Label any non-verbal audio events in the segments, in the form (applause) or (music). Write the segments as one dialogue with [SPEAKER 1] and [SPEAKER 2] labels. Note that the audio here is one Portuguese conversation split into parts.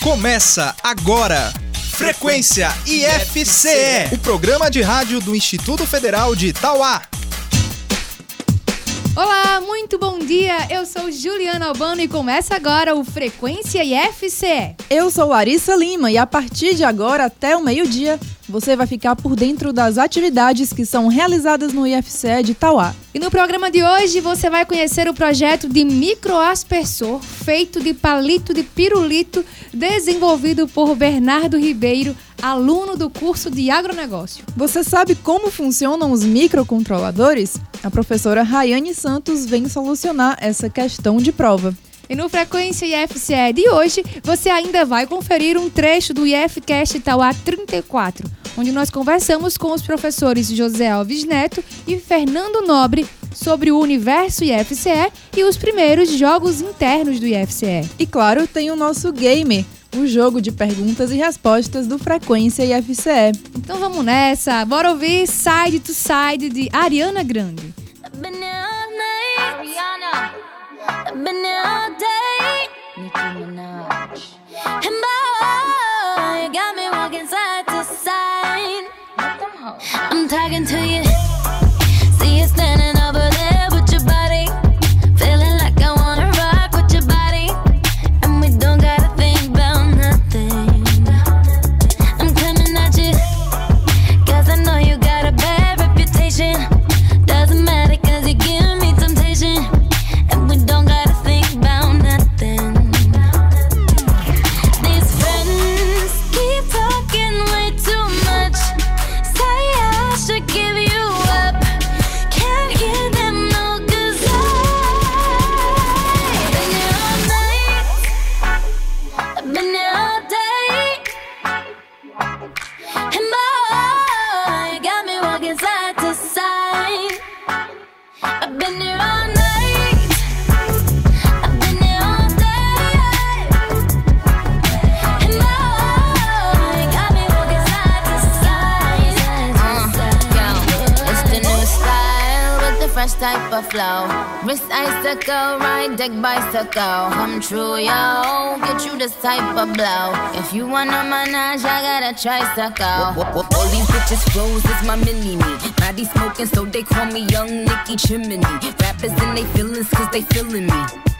[SPEAKER 1] Começa agora. Frequência IFCE, o programa de rádio do Instituto Federal de Itauá.
[SPEAKER 2] Olá, muito bom dia. Eu sou Juliana Albano e começa agora o Frequência IFCE.
[SPEAKER 3] Eu sou Larissa Lima e a partir de agora até o meio-dia você vai ficar por dentro das atividades que são realizadas no IFCE de Itauá.
[SPEAKER 2] E no programa de hoje você vai conhecer o projeto de microaspersor feito de palito de pirulito desenvolvido por Bernardo Ribeiro, aluno do curso de agronegócio.
[SPEAKER 3] Você sabe como funcionam os microcontroladores? A professora Rayane Santos vem solucionar essa questão de prova.
[SPEAKER 2] E no Frequência IFCE de hoje, você ainda vai conferir um trecho do IFCast Itauá 34, onde nós conversamos com os professores José Alves Neto e Fernando Nobre sobre o universo IFCE e os primeiros jogos internos do IFCE.
[SPEAKER 3] E claro, tem o nosso gamer, o jogo de perguntas e respostas do Frequência IFCE.
[SPEAKER 2] Então vamos nessa, bora ouvir Side to Side de Ariana Grande.
[SPEAKER 4] I'm talking to you.
[SPEAKER 5] Deck bicycle. Come true, yo. Get you this type of blow. If you wanna manage, I gotta try. a tricycle.
[SPEAKER 6] All these bitches flows is my mini me. Body smoking, so they call me Young Nicky Chimney. Rappers and they feelings, cause they feeling me.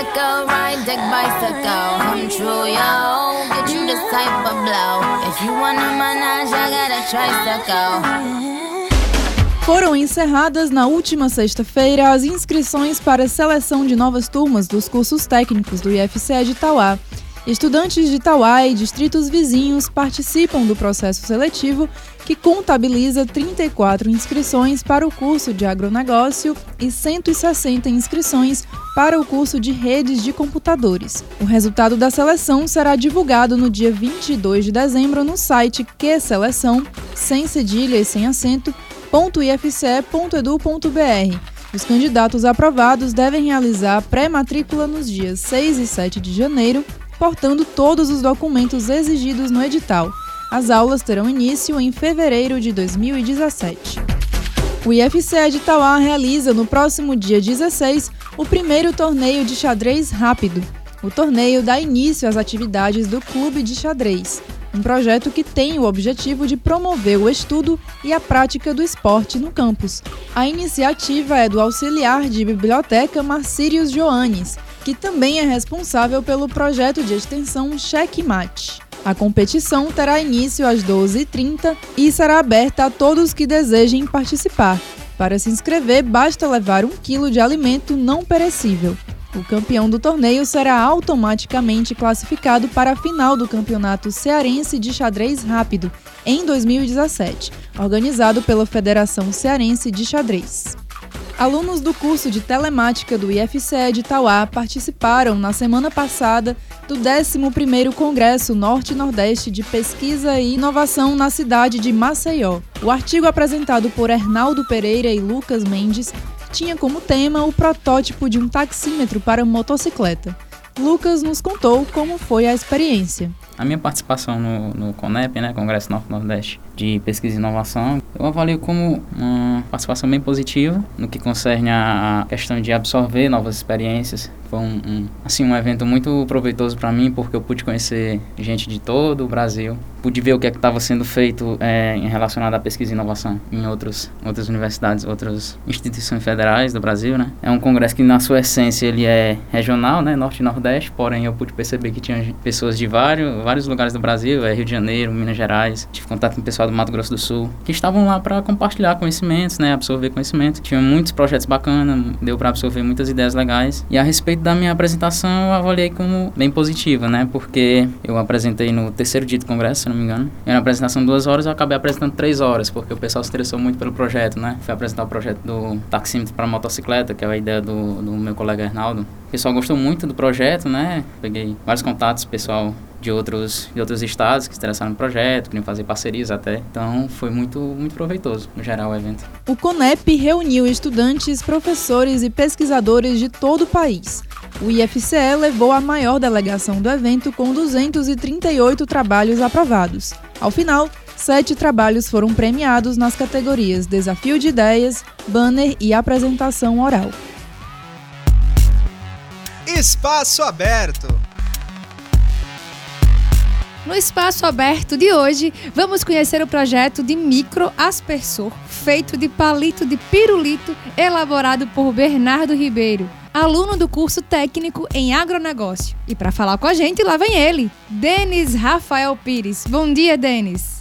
[SPEAKER 5] Icicle, ride bicycle. Come true, yo. Get you blow. If you wanna manage, I tricycle.
[SPEAKER 3] Foram encerradas na última sexta-feira as inscrições para a seleção de novas turmas dos cursos técnicos do IFCE de Itauá. Estudantes de Itauá e distritos vizinhos participam do processo seletivo que contabiliza 34 inscrições para o curso de agronegócio e 160 inscrições para o curso de redes de computadores. O resultado da seleção será divulgado no dia 22 de dezembro no site que seleção, sem cedilha e sem acento, www.ifce.edu.br. Os candidatos aprovados devem realizar pré-matrícula nos dias 6 e 7 de janeiro, portando todos os documentos exigidos no edital. As aulas terão início em fevereiro de 2017. O IFCE de Itauá realiza no próximo dia 16 o primeiro torneio de xadrez rápido. O torneio dá início às atividades do Clube de Xadrez, um projeto que tem o objetivo de promover o estudo e a prática do esporte no campus. A iniciativa é do auxiliar de biblioteca Marcírios Joanes, que também é responsável pelo projeto de extensão Checkmate. A competição terá início às 12h30 e será aberta a todos que desejem participar. Para se inscrever, basta levar um quilo de alimento não perecível. O campeão do torneio será automaticamente classificado para a final do Campeonato Cearense de Xadrez Rápido, em 2017, organizado pela Federação Cearense de Xadrez. Alunos do curso de telemática do IFCE de Tauá participaram na semana passada do 11º Congresso Norte-Nordeste de Pesquisa e Inovação na cidade de Maceió. O artigo apresentado por Hernaldo Pereira e Lucas Mendes tinha como tema o protótipo de um taxímetro para motocicleta. Lucas nos contou como foi a experiência.
[SPEAKER 7] A minha participação no, no CONEP, né, Congresso Norte-Nordeste de Pesquisa e Inovação, eu avalio como uma participação bem positiva no que concerne a questão de absorver novas experiências. Foi um, um assim, um evento muito proveitoso para mim, porque eu pude conhecer gente de todo o Brasil, pude ver o que é estava sendo feito é, em relacionado à pesquisa e inovação em outros, outras universidades, outras instituições federais do Brasil, né? É um congresso que, na sua essência, ele é regional, né? Norte e Nordeste, porém eu pude perceber que tinha pessoas de vários, vários lugares do Brasil, é Rio de Janeiro, Minas Gerais, tive contato com o pessoal do Mato Grosso do Sul, que estavam lá para compartilhar conhecimentos, né, absorver conhecimento. Tinha muitos projetos bacanas, deu para absorver muitas ideias legais. E a respeito da minha apresentação, eu avaliei como bem positiva, né, porque eu apresentei no terceiro dia do congresso, se não me engano. Era uma apresentação de duas horas, eu acabei apresentando três horas, porque o pessoal se interessou muito pelo projeto, né. Fui apresentar o projeto do taxímetro para motocicleta, que é a ideia do, do meu colega Arnaldo. O pessoal gostou muito do projeto, né? Peguei vários contatos, pessoal de outros, de outros estados que se interessaram no projeto, queriam fazer parcerias até. Então foi muito, muito proveitoso, no geral, o evento.
[SPEAKER 3] O CONEP reuniu estudantes, professores e pesquisadores de todo o país. O IFCE levou a maior delegação do evento com 238 trabalhos aprovados. Ao final, sete trabalhos foram premiados nas categorias Desafio de Ideias, Banner e Apresentação Oral.
[SPEAKER 1] Espaço Aberto.
[SPEAKER 2] No espaço aberto de hoje, vamos conhecer o projeto de micro aspersor, feito de palito de pirulito, elaborado por Bernardo Ribeiro, aluno do curso técnico em agronegócio. E para falar com a gente, lá vem ele, Denis Rafael Pires. Bom dia, Denis.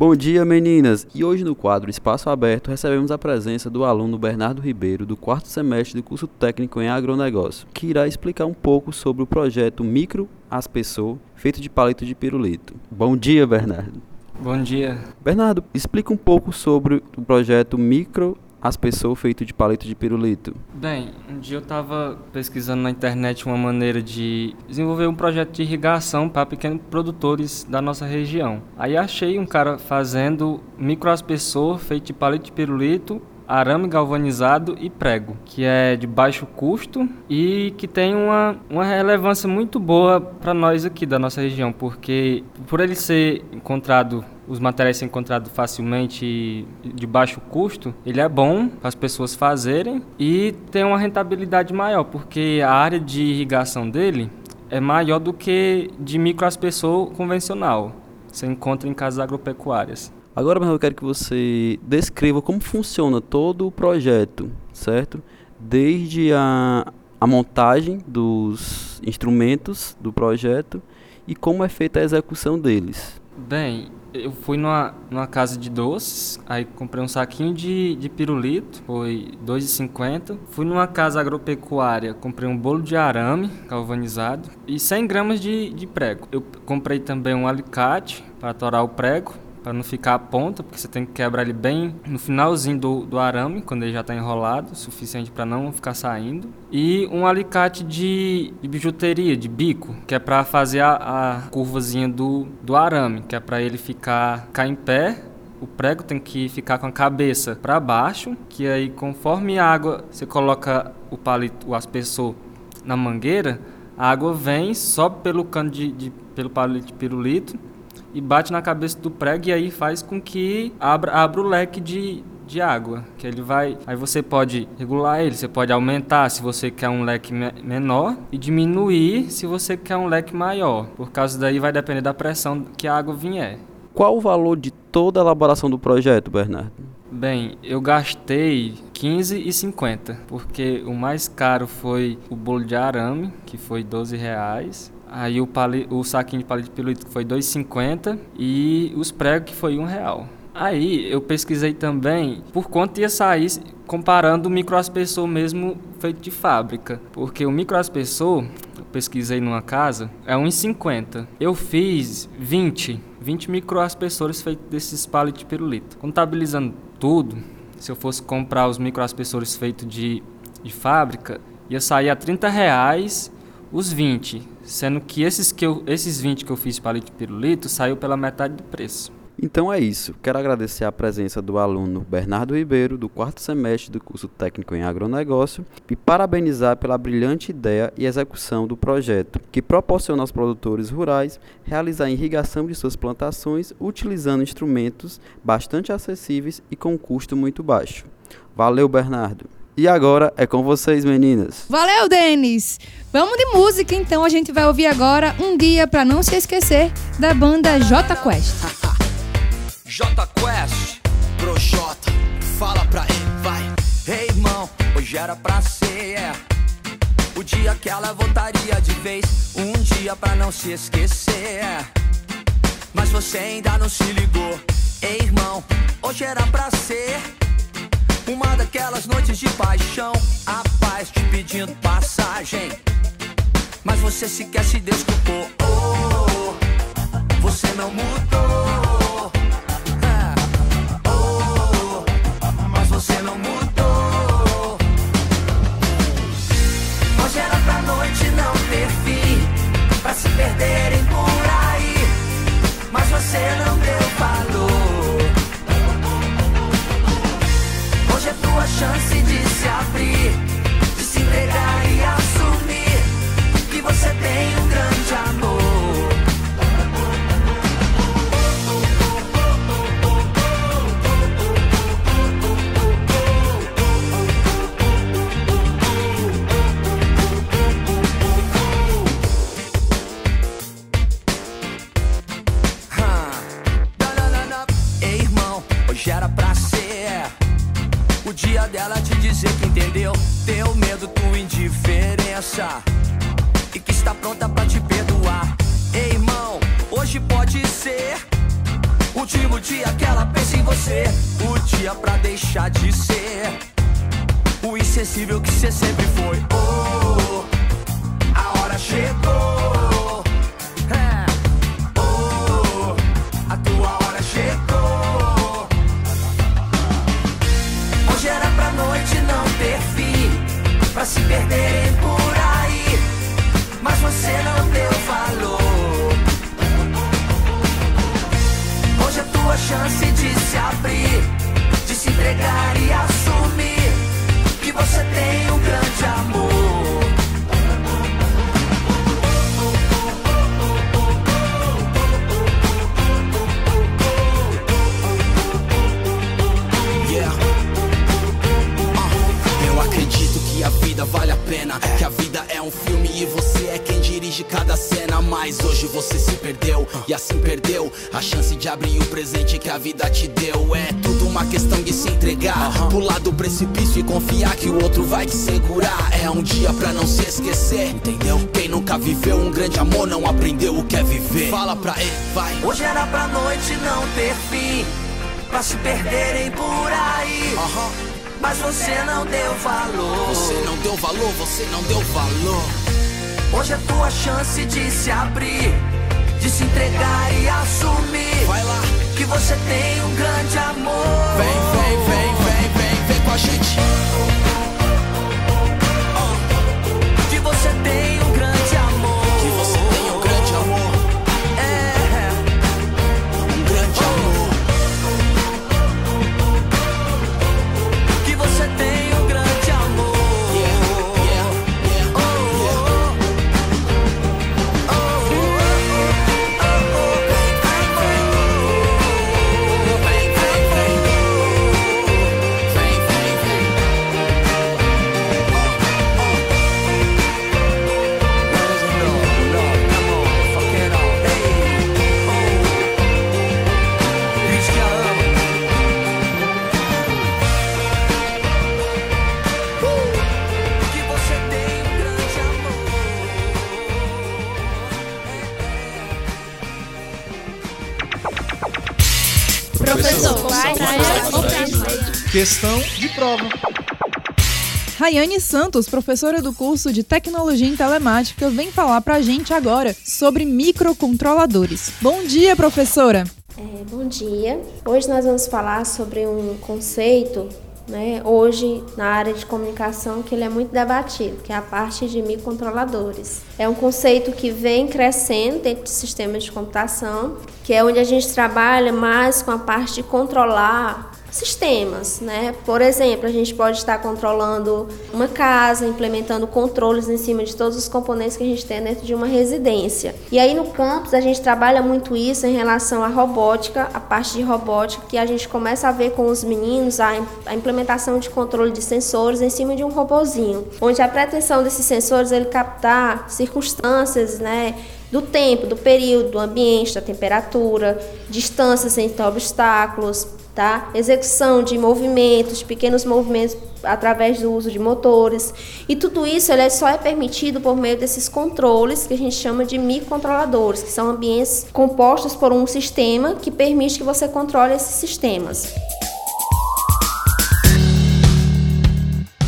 [SPEAKER 8] Bom dia, meninas! E hoje no quadro Espaço Aberto recebemos a presença do aluno Bernardo Ribeiro, do quarto semestre do curso técnico em agronegócio, que irá explicar um pouco sobre o projeto Micro Aspersor, feito de palito de pirulito. Bom dia, Bernardo!
[SPEAKER 9] Bom dia!
[SPEAKER 8] Bernardo, explica um pouco sobre o projeto Micro as pessoas feito de palito de pirulito?
[SPEAKER 9] Bem, um dia eu estava pesquisando na internet uma maneira de desenvolver um projeto de irrigação para pequenos produtores da nossa região. Aí achei um cara fazendo microaspersor feito de palito de pirulito arame galvanizado e prego, que é de baixo custo e que tem uma, uma relevância muito boa para nós aqui da nossa região, porque por ele ser encontrado os materiais serem encontrados facilmente de baixo custo, ele é bom para as pessoas fazerem e tem uma rentabilidade maior, porque a área de irrigação dele é maior do que de microaspersor convencional. Você encontra em casas agropecuárias.
[SPEAKER 8] Agora, eu quero que você descreva como funciona todo o projeto, certo? Desde a, a montagem dos instrumentos do projeto e como é feita a execução deles.
[SPEAKER 9] Bem, eu fui numa, numa casa de doces, aí comprei um saquinho de, de pirulito, foi R$ 2,50. Fui numa casa agropecuária, comprei um bolo de arame galvanizado e 100 gramas de, de prego. Eu comprei também um alicate para torar o prego para não ficar a ponta, porque você tem que quebrar ele bem no finalzinho do, do arame, quando ele já está enrolado, suficiente para não ficar saindo. E um alicate de, de bijuteria, de bico, que é para fazer a, a curvazinha do, do arame, que é para ele ficar, ficar em pé o prego tem que ficar com a cabeça para baixo, que aí conforme a água você coloca o palito, o aspersor na mangueira, a água vem, sobe pelo cano de, de pelo palito de pirulito e bate na cabeça do prego e aí faz com que abra, abra o leque de, de água, que ele vai, aí você pode regular ele, você pode aumentar se você quer um leque me menor e diminuir se você quer um leque maior. Por causa daí vai depender da pressão que a água vier.
[SPEAKER 8] Qual o valor de toda a elaboração do projeto, Bernardo?
[SPEAKER 9] Bem, eu gastei 15,50, porque o mais caro foi o bolo de arame, que foi 12 reais. Aí o, pali, o saquinho de palito de pirulito foi 2,50 e os pregos que foi um real. Aí eu pesquisei também por quanto ia sair comparando o microaspersor mesmo feito de fábrica. Porque o microaspersor, eu pesquisei numa casa, é 1,50. Eu fiz 20, 20 microaspersores feitos desses palitos de pirulito. Contabilizando tudo, se eu fosse comprar os microaspersores feitos de, de fábrica, ia sair a 30 reais os 20, sendo que esses, que eu, esses 20 que eu fiz palito de pirulito saiu pela metade do preço.
[SPEAKER 8] Então é isso. Quero agradecer a presença do aluno Bernardo Ribeiro, do quarto semestre do curso técnico em agronegócio, e parabenizar pela brilhante ideia e execução do projeto, que proporciona aos produtores rurais realizar a irrigação de suas plantações utilizando instrumentos bastante acessíveis e com custo muito baixo. Valeu, Bernardo! E agora é com vocês, meninas.
[SPEAKER 2] Valeu, Denis! Vamos de música, então a gente vai ouvir agora Um Dia Pra Não Se Esquecer, da banda J Quest. (laughs)
[SPEAKER 10] J Quest, Projota, fala pra ele, vai. Ei, irmão, hoje era pra ser, é. O dia que ela voltaria de vez, um dia pra não se esquecer. é. Mas você ainda não se ligou. Ei, irmão, hoje era pra ser. Uma daquelas noites de paixão, a paz te pedindo passagem. Mas você sequer se desculpou. Oh, você pronta pra te perdoar. Ei, irmão, hoje pode ser o último dia que ela pensa em você, o dia pra deixar de ser o insensível que você sempre foi. Oh, a hora chegou. É. Oh, a tua hora chegou. Hoje era pra noite não ter fim, pra se aí. Mas você não deu valor. Hoje é tua chance de se abrir, de se entregar e assumir que você tem um grande amor. Vale a pena. Que a vida é um filme e você é quem dirige cada cena. Mas hoje você se perdeu e assim perdeu a chance de abrir o presente que a vida te deu. É tudo uma questão de se entregar, pular do precipício e confiar que o outro vai te segurar. É um dia pra não se esquecer, entendeu? Quem nunca viveu um grande amor não aprendeu o que é viver. Fala pra ele, vai. Hoje era pra noite não ter fim pra se perderem por aí. Mas você não deu valor. Você não deu valor, você não deu valor. Hoje é tua chance de se abrir, de se entregar e assumir. Vai lá, que você tem um grande amor. Vem, vem, vem, vem, vem, vem com a gente.
[SPEAKER 1] Questão de prova.
[SPEAKER 3] Rayane Santos, professora do curso de Tecnologia em Telemática, vem falar pra gente agora sobre microcontroladores. Bom dia, professora!
[SPEAKER 11] É, bom dia. Hoje nós vamos falar sobre um conceito, né, hoje na área de comunicação que ele é muito debatido, que é a parte de microcontroladores. É um conceito que vem crescendo dentro de sistemas de computação, que é onde a gente trabalha mais com a parte de controlar sistemas, né? Por exemplo, a gente pode estar controlando uma casa, implementando controles em cima de todos os componentes que a gente tem dentro de uma residência. E aí no campus a gente trabalha muito isso em relação à robótica, a parte de robótica, que a gente começa a ver com os meninos a, a implementação de controle de sensores em cima de um robozinho, onde a pretensão desses sensores é ele captar circunstâncias, né? do tempo, do período, do ambiente, da temperatura, distâncias entre obstáculos, tá? Execução de movimentos, de pequenos movimentos através do uso de motores. E tudo isso ele só é permitido por meio desses controles que a gente chama de microcontroladores, que são ambientes compostos por um sistema que permite que você controle esses sistemas.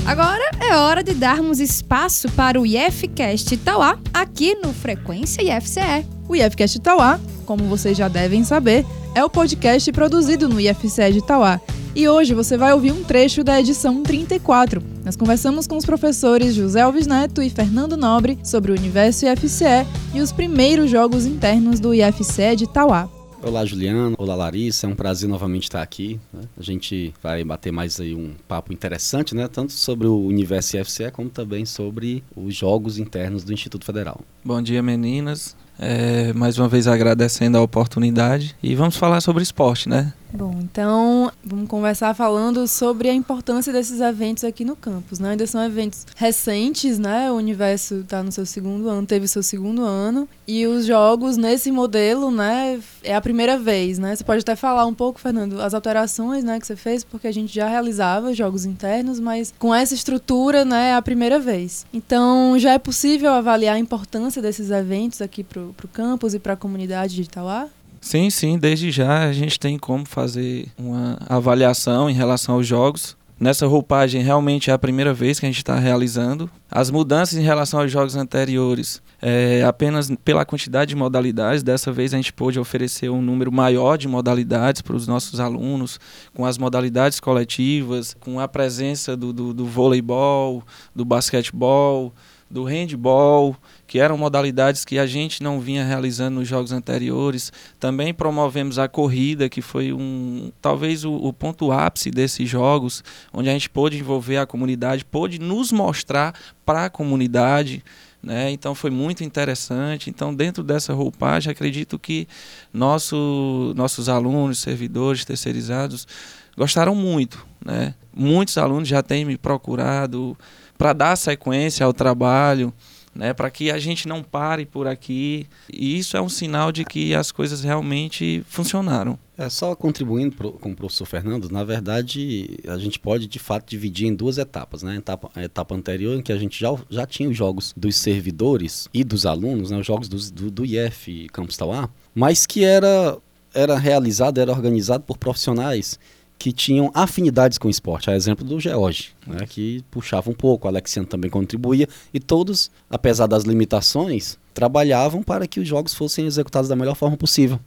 [SPEAKER 2] Agora é hora de darmos espaço para o IFCast Itauá aqui no Frequência IFCE.
[SPEAKER 3] O IFCast Itauá, como vocês já devem saber, é o podcast produzido no IFCE de Itauá. E hoje você vai ouvir um trecho da edição 34. Nós conversamos com os professores José Alves Neto e Fernando Nobre sobre o universo IFCE e os primeiros jogos internos do IFCE de Itauá.
[SPEAKER 12] Olá, Juliano. Olá, Larissa. É um prazer novamente estar aqui. Né? A gente vai bater mais aí um papo interessante, né? Tanto sobre o universo IFCE, como também sobre os jogos internos do Instituto Federal.
[SPEAKER 13] Bom dia, meninas. É, mais uma vez agradecendo a oportunidade e vamos falar sobre esporte, né?
[SPEAKER 3] Bom, então vamos conversar falando sobre a importância desses eventos aqui no campus, né? Ainda são eventos recentes, né? O universo está no seu segundo ano, teve seu segundo ano e os jogos nesse modelo, né? É a primeira vez, né? Você pode até falar um pouco, Fernando, as alterações, né, que você fez, porque a gente já realizava jogos internos, mas com essa estrutura, né, é a primeira vez. Então já é possível avaliar a importância desses eventos aqui para o campus e para a comunidade de Itauá?
[SPEAKER 13] Sim, sim, desde já a gente tem como fazer uma avaliação em relação aos jogos. Nessa roupagem realmente é a primeira vez que a gente está realizando. As mudanças em relação aos jogos anteriores, é, apenas pela quantidade de modalidades, dessa vez a gente pôde oferecer um número maior de modalidades para os nossos alunos, com as modalidades coletivas, com a presença do, do, do voleibol, do basquetebol, do handball, que eram modalidades que a gente não vinha realizando nos jogos anteriores. Também promovemos a corrida, que foi um talvez o, o ponto ápice desses jogos, onde a gente pôde envolver a comunidade, pôde nos mostrar para a comunidade. Né? Então foi muito interessante. Então, dentro dessa roupagem, acredito que nosso, nossos alunos, servidores terceirizados gostaram muito. Né? Muitos alunos já têm me procurado para dar sequência ao trabalho, né, para que a gente não pare por aqui. E isso é um sinal de que as coisas realmente funcionaram.
[SPEAKER 12] É só contribuindo pro, com o professor Fernando, na verdade, a gente pode de fato dividir em duas etapas, né? Etapa, a etapa anterior, em que a gente já, já tinha os jogos dos servidores e dos alunos, né? os jogos do, do, do IF Campus Tauá, mas que era, era realizado, era organizado por profissionais que tinham afinidades com o esporte, a exemplo do George, né, que puxava um pouco, o Alexiano também contribuía, e todos, apesar das limitações, trabalhavam para que os jogos fossem executados da melhor forma possível.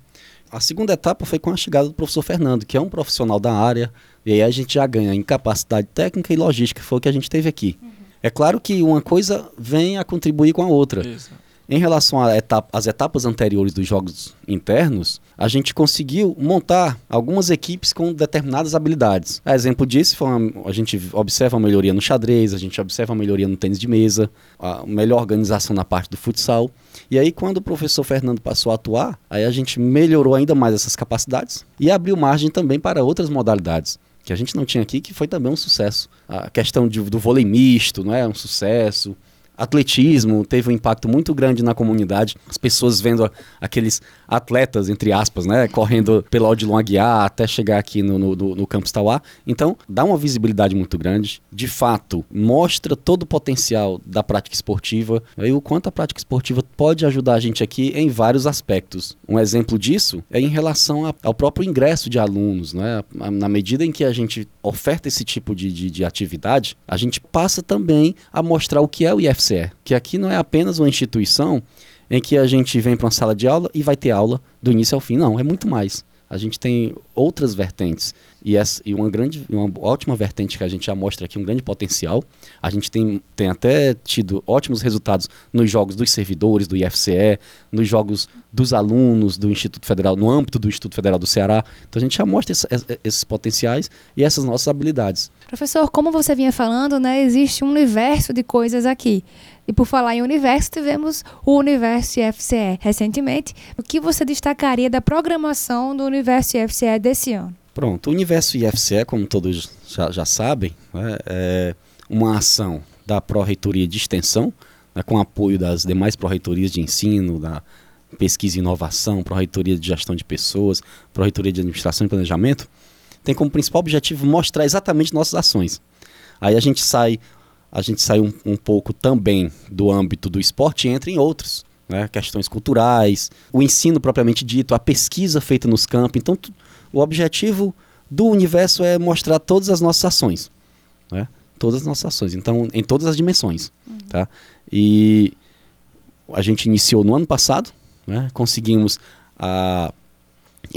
[SPEAKER 12] A segunda etapa foi com a chegada do professor Fernando, que é um profissional da área, e aí a gente já ganha em capacidade técnica e logística, foi o que a gente teve aqui. Uhum. É claro que uma coisa vem a contribuir com a outra. Isso. Em relação às etapa, etapas anteriores dos jogos internos, a gente conseguiu montar algumas equipes com determinadas habilidades. A exemplo disso, uma, a gente observa a melhoria no xadrez, a gente observa a melhoria no tênis de mesa, a melhor organização na parte do futsal. E aí, quando o professor Fernando passou a atuar, aí a gente melhorou ainda mais essas capacidades e abriu margem também para outras modalidades que a gente não tinha aqui, que foi também um sucesso. A questão de, do vôlei misto, não é um sucesso atletismo teve um impacto muito grande na comunidade. As pessoas vendo aqueles atletas, entre aspas, né, correndo pela Odilon Aguiar até chegar aqui no, no, no, Campus Tauá. Então, dá uma visibilidade muito grande. De fato, mostra todo o potencial da prática esportiva e o quanto a prática esportiva pode ajudar a gente aqui em vários aspectos. Um exemplo disso é em relação ao próprio ingresso de alunos. Né? Na medida em que a gente oferta esse tipo de, de, de atividade, a gente passa também a mostrar o que é o IFCE, que aqui não é apenas uma instituição em que a gente vem para uma sala de aula e vai ter aula do início ao fim. Não, é muito mais. A gente tem outras vertentes e, essa, e uma grande, uma ótima vertente que a gente já mostra aqui, um grande potencial. A gente tem, tem até tido ótimos resultados nos jogos dos servidores do IFCE, nos jogos dos alunos do Instituto Federal, no âmbito do Instituto Federal do Ceará. Então a gente já mostra esse- es- esses potenciais e essas nossas habilidades.
[SPEAKER 2] Professor, como você vinha falando, né, existe um universo de coisas aqui. E por falar em universo, tivemos o Universo IFCE recentemente. O que você destacaria da programação do Universo IFCE desse ano?
[SPEAKER 12] Pronto, o Universo IFCE, como todos já, já sabem, né, é uma ação da Pró-Reitoria de Extensão, né, com apoio das demais Pró-Reitorias de Ensino, da Pesquisa e Inovação, Pró-Reitoria de Gestão de Pessoas, Pró-Reitoria de Administração e Planejamento, tem como principal objetivo mostrar exatamente nossas ações. Aí a gente sai, a gente sai um, um pouco também do âmbito do esporte e entra em outros, né? questões culturais, o ensino propriamente dito, a pesquisa feita nos campos. Então, o objetivo do universo é mostrar todas as nossas ações, né? todas as nossas ações, então em todas as dimensões, tá? E a gente iniciou no ano passado, né? conseguimos a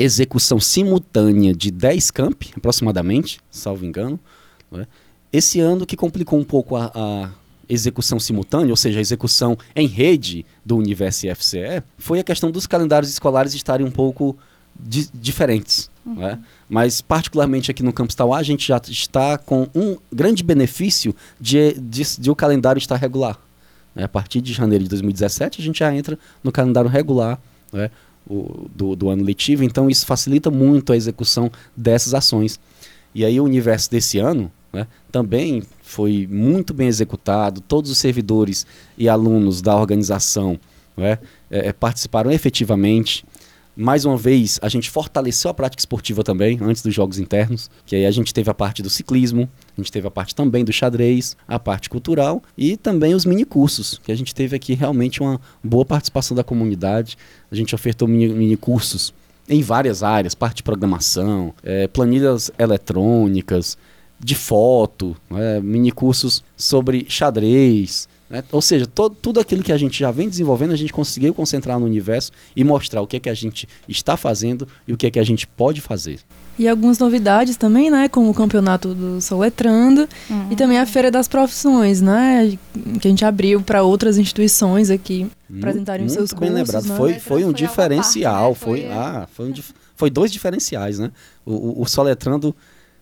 [SPEAKER 12] execução simultânea de 10 campi, aproximadamente, salvo engano. né? Esse ano que complicou um pouco a, a execução simultânea, ou seja, a execução em rede do Universo IFCE, foi a questão dos calendários escolares estarem um pouco di- diferentes. né? Mas, particularmente aqui no Campus Tauá, a gente já está com um grande benefício de, de, de o calendário estar regular. né? A partir de janeiro de 2017, a gente já entra no calendário regular né? O- do, do ano letivo, então isso facilita muito a execução dessas ações. E aí o universo desse ano né, também foi muito bem executado, todos os servidores e alunos da organização né, eh, eh, participaram efetivamente. Mais uma vez, a gente fortaleceu a prática esportiva também, antes dos jogos internos, que aí a gente teve a parte do ciclismo, a gente teve a parte também do xadrez, a parte cultural e também os minicursos, que a gente teve aqui realmente uma boa participação da comunidade. A gente ofertou mini, minicursos em várias áreas, parte de programação, eh, planilhas eletrônicas, de foto, né, minicursos sobre xadrez, né? ou seja, to- tudo aquilo que a gente já vem desenvolvendo, a gente conseguiu concentrar no universo e mostrar o que é que a gente está fazendo e o que é que a gente pode fazer.
[SPEAKER 3] E algumas novidades também, né? Como o campeonato do Soletrando
[SPEAKER 2] Uhum.
[SPEAKER 3] e também a Feira das Profissões, né? Que a gente abriu para outras instituições aqui apresentarem os seus
[SPEAKER 12] Muito bem
[SPEAKER 3] cursos.
[SPEAKER 12] lembrado.
[SPEAKER 3] né?
[SPEAKER 12] Foi, foi um
[SPEAKER 2] Foi
[SPEAKER 12] diferencial.
[SPEAKER 2] parte, né?
[SPEAKER 12] Foi,
[SPEAKER 2] Foi, é.
[SPEAKER 12] ah, foi, um dif- foi dois diferenciais, né? O, o, o Soletrando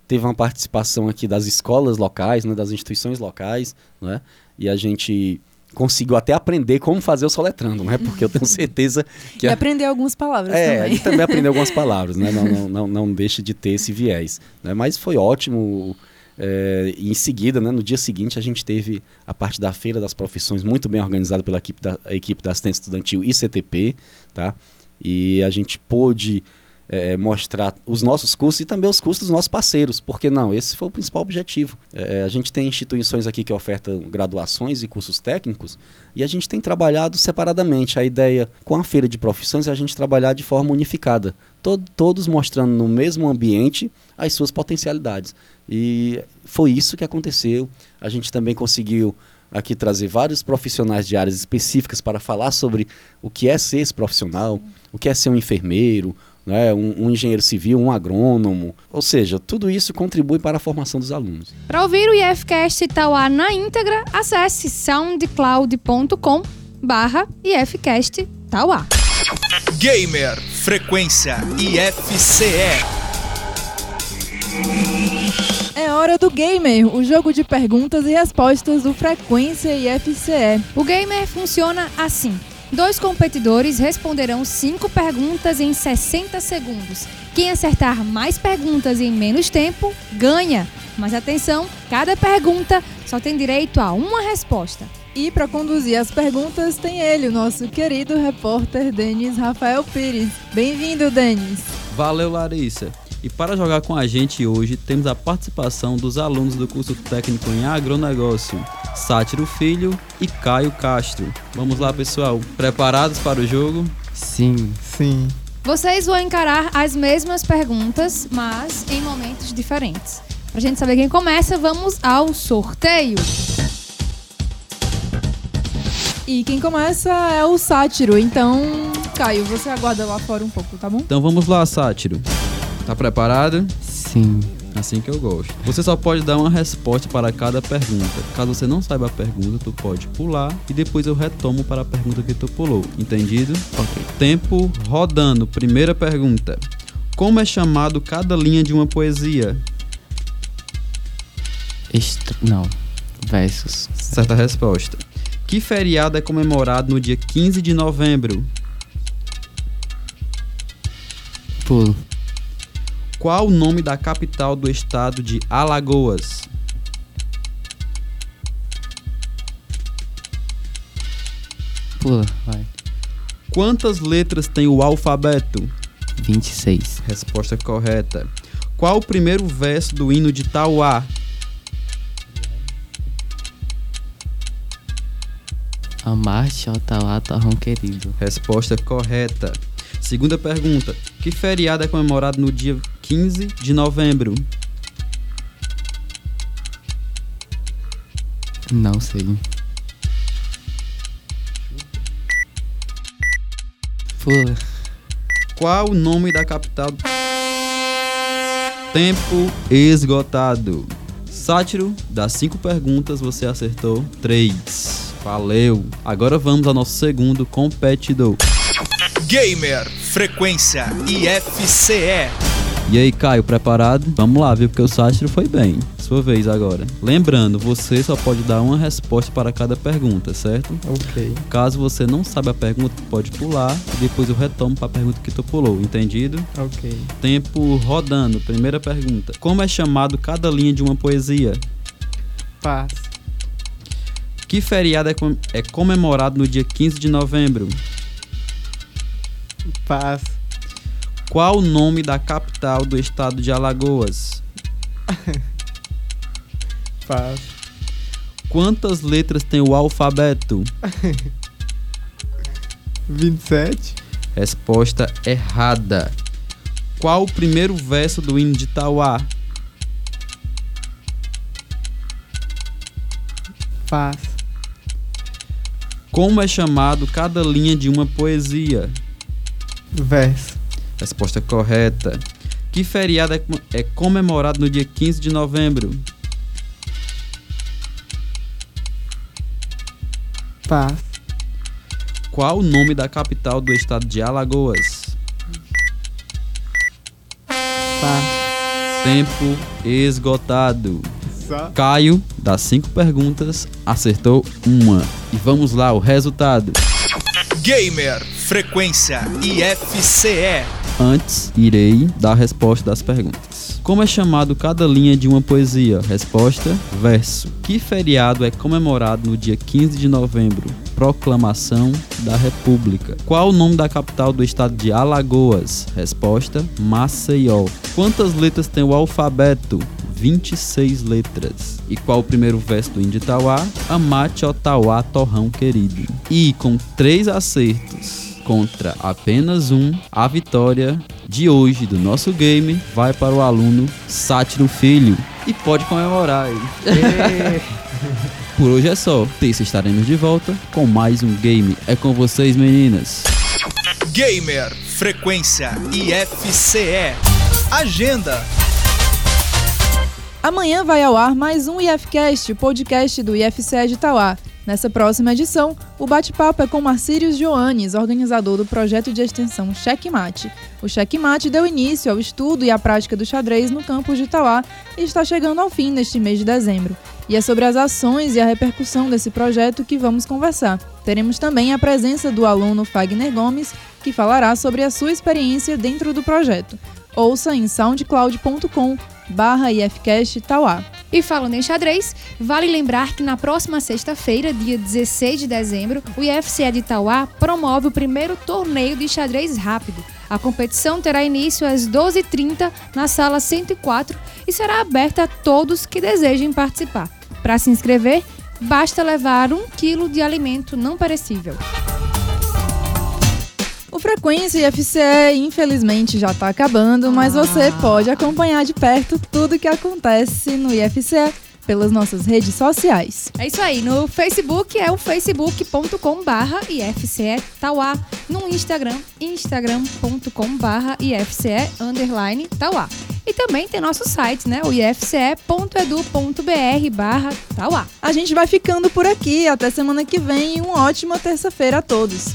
[SPEAKER 12] teve uma participação aqui das escolas locais, né? Das instituições locais, né? E a gente conseguiu até aprender como fazer o Soletrando, né? Porque eu tenho (laughs) certeza que...
[SPEAKER 3] E aprender algumas palavras
[SPEAKER 12] é,
[SPEAKER 3] também.
[SPEAKER 12] ele também aprendeu algumas (laughs) palavras, né? Não, não, não, não deixa de ter esse viés. Né? Mas foi ótimo. é, e em seguida, né, no dia seguinte, a gente teve a parte da Feira das Profissões muito bem organizada pela equipe da, equipe da assistência estudantil e CTP, tá? E a gente pôde é, mostrar os nossos cursos e também os cursos dos nossos parceiros, porque não, esse foi o principal objetivo. É, a gente tem instituições aqui que ofertam graduações e cursos técnicos e a gente tem trabalhado separadamente. A ideia com a feira de profissões é a gente trabalhar de forma unificada, to- todos mostrando no mesmo ambiente as suas potencialidades. E foi isso que aconteceu. A gente também conseguiu aqui trazer vários profissionais de áreas específicas para falar sobre o que é ser esse profissional, o que é ser um enfermeiro, né, um, um engenheiro civil, um agrônomo. Ou seja, tudo isso contribui para a formação dos alunos.
[SPEAKER 2] Para ouvir o IFCast Itauá na íntegra, acesse soundcloud.com barra IFCast Tauá.
[SPEAKER 1] Gamer Frequência IFCE.
[SPEAKER 3] É hora do Gamer, o jogo de perguntas e respostas do Frequência IFCE.
[SPEAKER 2] O Gamer funciona assim. Dois competidores responderão cinco perguntas em 60 segundos. Quem acertar mais perguntas em menos tempo, ganha. Mas atenção, cada pergunta só tem direito a uma resposta.
[SPEAKER 3] E para conduzir as perguntas tem ele, o nosso querido repórter Denis Rafael Pires. Bem-vindo, Denis.
[SPEAKER 8] Valeu, Larissa. E para jogar com a gente hoje, temos a participação dos alunos do curso técnico em agronegócio, Sátiro Filho e Caio Castro. Vamos lá, pessoal. Preparados para o jogo?
[SPEAKER 14] Sim.
[SPEAKER 15] Sim.
[SPEAKER 2] Vocês vão encarar as mesmas perguntas, mas em momentos diferentes. Pra gente saber quem começa, vamos ao sorteio.
[SPEAKER 3] E quem começa é o Sátiro. Então, Caio, você aguarda lá fora um pouco, tá bom?
[SPEAKER 8] Então vamos lá, Sátiro. Tá preparado?
[SPEAKER 14] Sim.
[SPEAKER 8] Assim que eu gosto. Você só pode dar uma resposta para cada pergunta. Caso você não saiba a pergunta, tu pode pular e depois eu retomo para a pergunta que tu pulou. Entendido?
[SPEAKER 14] Ok.
[SPEAKER 8] Tempo rodando. Primeira pergunta. Como é chamado cada linha de uma poesia?
[SPEAKER 14] Extra... Não. Versos.
[SPEAKER 8] Certa resposta. Que feriado é comemorado no dia 15 de novembro?
[SPEAKER 14] Pulo.
[SPEAKER 8] Qual o nome da capital do estado de Alagoas?
[SPEAKER 14] Pula, vai.
[SPEAKER 8] Quantas letras tem o alfabeto?
[SPEAKER 14] 26.
[SPEAKER 8] Resposta correta. Qual o primeiro verso do hino de Tauá?
[SPEAKER 14] Amar-te, ó Tauá, torrão querido.
[SPEAKER 8] Resposta correta. Segunda pergunta. Que feriado é comemorado no dia 15 de novembro?
[SPEAKER 14] Não sei. Pula.
[SPEAKER 8] Qual o nome da capital? Tempo esgotado. Sátiro, das cinco perguntas você acertou três. Valeu. Agora vamos ao nosso segundo competidor.
[SPEAKER 1] Gamer, frequência IFCE.
[SPEAKER 8] E aí, Caio, preparado? Vamos lá, viu? Porque o Sátiro foi bem. Sua vez agora. Lembrando, você só pode dar uma resposta para cada pergunta, certo?
[SPEAKER 15] Ok.
[SPEAKER 8] Caso você não saiba a pergunta, pode pular e depois eu retomo para a pergunta que tu pulou, entendido?
[SPEAKER 15] Ok.
[SPEAKER 8] Tempo rodando. Primeira pergunta. Como é chamado cada linha de uma poesia?
[SPEAKER 15] Paz.
[SPEAKER 8] Que feriado é, com- é comemorado no dia 15 de novembro?
[SPEAKER 15] Paz.
[SPEAKER 8] Qual o nome da capital do estado de Alagoas? (laughs)
[SPEAKER 15] Paz.
[SPEAKER 8] Quantas letras tem o alfabeto? (laughs)
[SPEAKER 15] 27.
[SPEAKER 8] Resposta errada. Qual o primeiro verso do hino de Tauá?
[SPEAKER 15] Paz.
[SPEAKER 8] Como é chamado cada linha de uma poesia?
[SPEAKER 15] Verso.
[SPEAKER 8] Resposta correta. Que feriado é, é comemorado no dia 15 de novembro?
[SPEAKER 15] Paz.
[SPEAKER 8] Qual o nome da capital do estado de Alagoas?
[SPEAKER 15] Paz.
[SPEAKER 8] Tempo esgotado.
[SPEAKER 15] Só.
[SPEAKER 8] Caio, das cinco perguntas, acertou uma. E vamos lá, o resultado.
[SPEAKER 1] Gamer, frequência IFCE.
[SPEAKER 8] Antes, irei dar a resposta das perguntas. Como é chamado cada linha de uma poesia? Resposta: verso. Que feriado é comemorado no dia 15 de novembro? Proclamação da República. Qual o nome da capital do estado de Alagoas? Resposta: Maceió. Quantas letras tem o alfabeto? 26 letras. E qual o primeiro verso do hino de Tauá? Amate, ó Tauá, torrão querido. E com três acertos contra apenas um, a vitória de hoje do nosso game vai para o aluno Sátiro Filho. E pode comemorar aí. (laughs) Por hoje é só. Terça estaremos de volta com mais um game. É com vocês, meninas.
[SPEAKER 1] Gamer, frequência IFCE. Agenda.
[SPEAKER 3] Amanhã vai ao ar mais um IFCast, o podcast do IFCE de Itauá. Nessa próxima edição, o bate-papo é com Marcírios Joanes, organizador do projeto de extensão Checkmate. O Checkmate deu início ao estudo e à prática do xadrez no campus de Itauá e está chegando ao fim neste mês de dezembro. E é sobre as ações e a repercussão desse projeto que vamos conversar. Teremos também a presença do aluno Fagner Gomes, que falará sobre a sua experiência dentro do projeto. Ouça em soundcloud.com barra ifcast Tauá.
[SPEAKER 2] E falando em xadrez, vale lembrar que na próxima sexta-feira, dia 16 de dezembro, o IFCE de Itauá promove o primeiro torneio de xadrez rápido. A competição terá início às 12h30 na sala 104 e será aberta a todos que desejem participar. Para se inscrever, basta levar um quilo de alimento não perecível.
[SPEAKER 3] O Frequência IFCE, infelizmente, já está acabando, mas você pode acompanhar de perto tudo que acontece no IFCE pelas nossas redes sociais.
[SPEAKER 2] É isso aí, no Facebook é o facebook.com barra IFCE Tauá, no Instagram, instagram.com barra IFCE underline Tauá. E também tem nosso site, né, o ifce.edu.br barra Tauá.
[SPEAKER 3] A gente vai ficando por aqui, até semana que vem e uma ótima terça-feira a todos.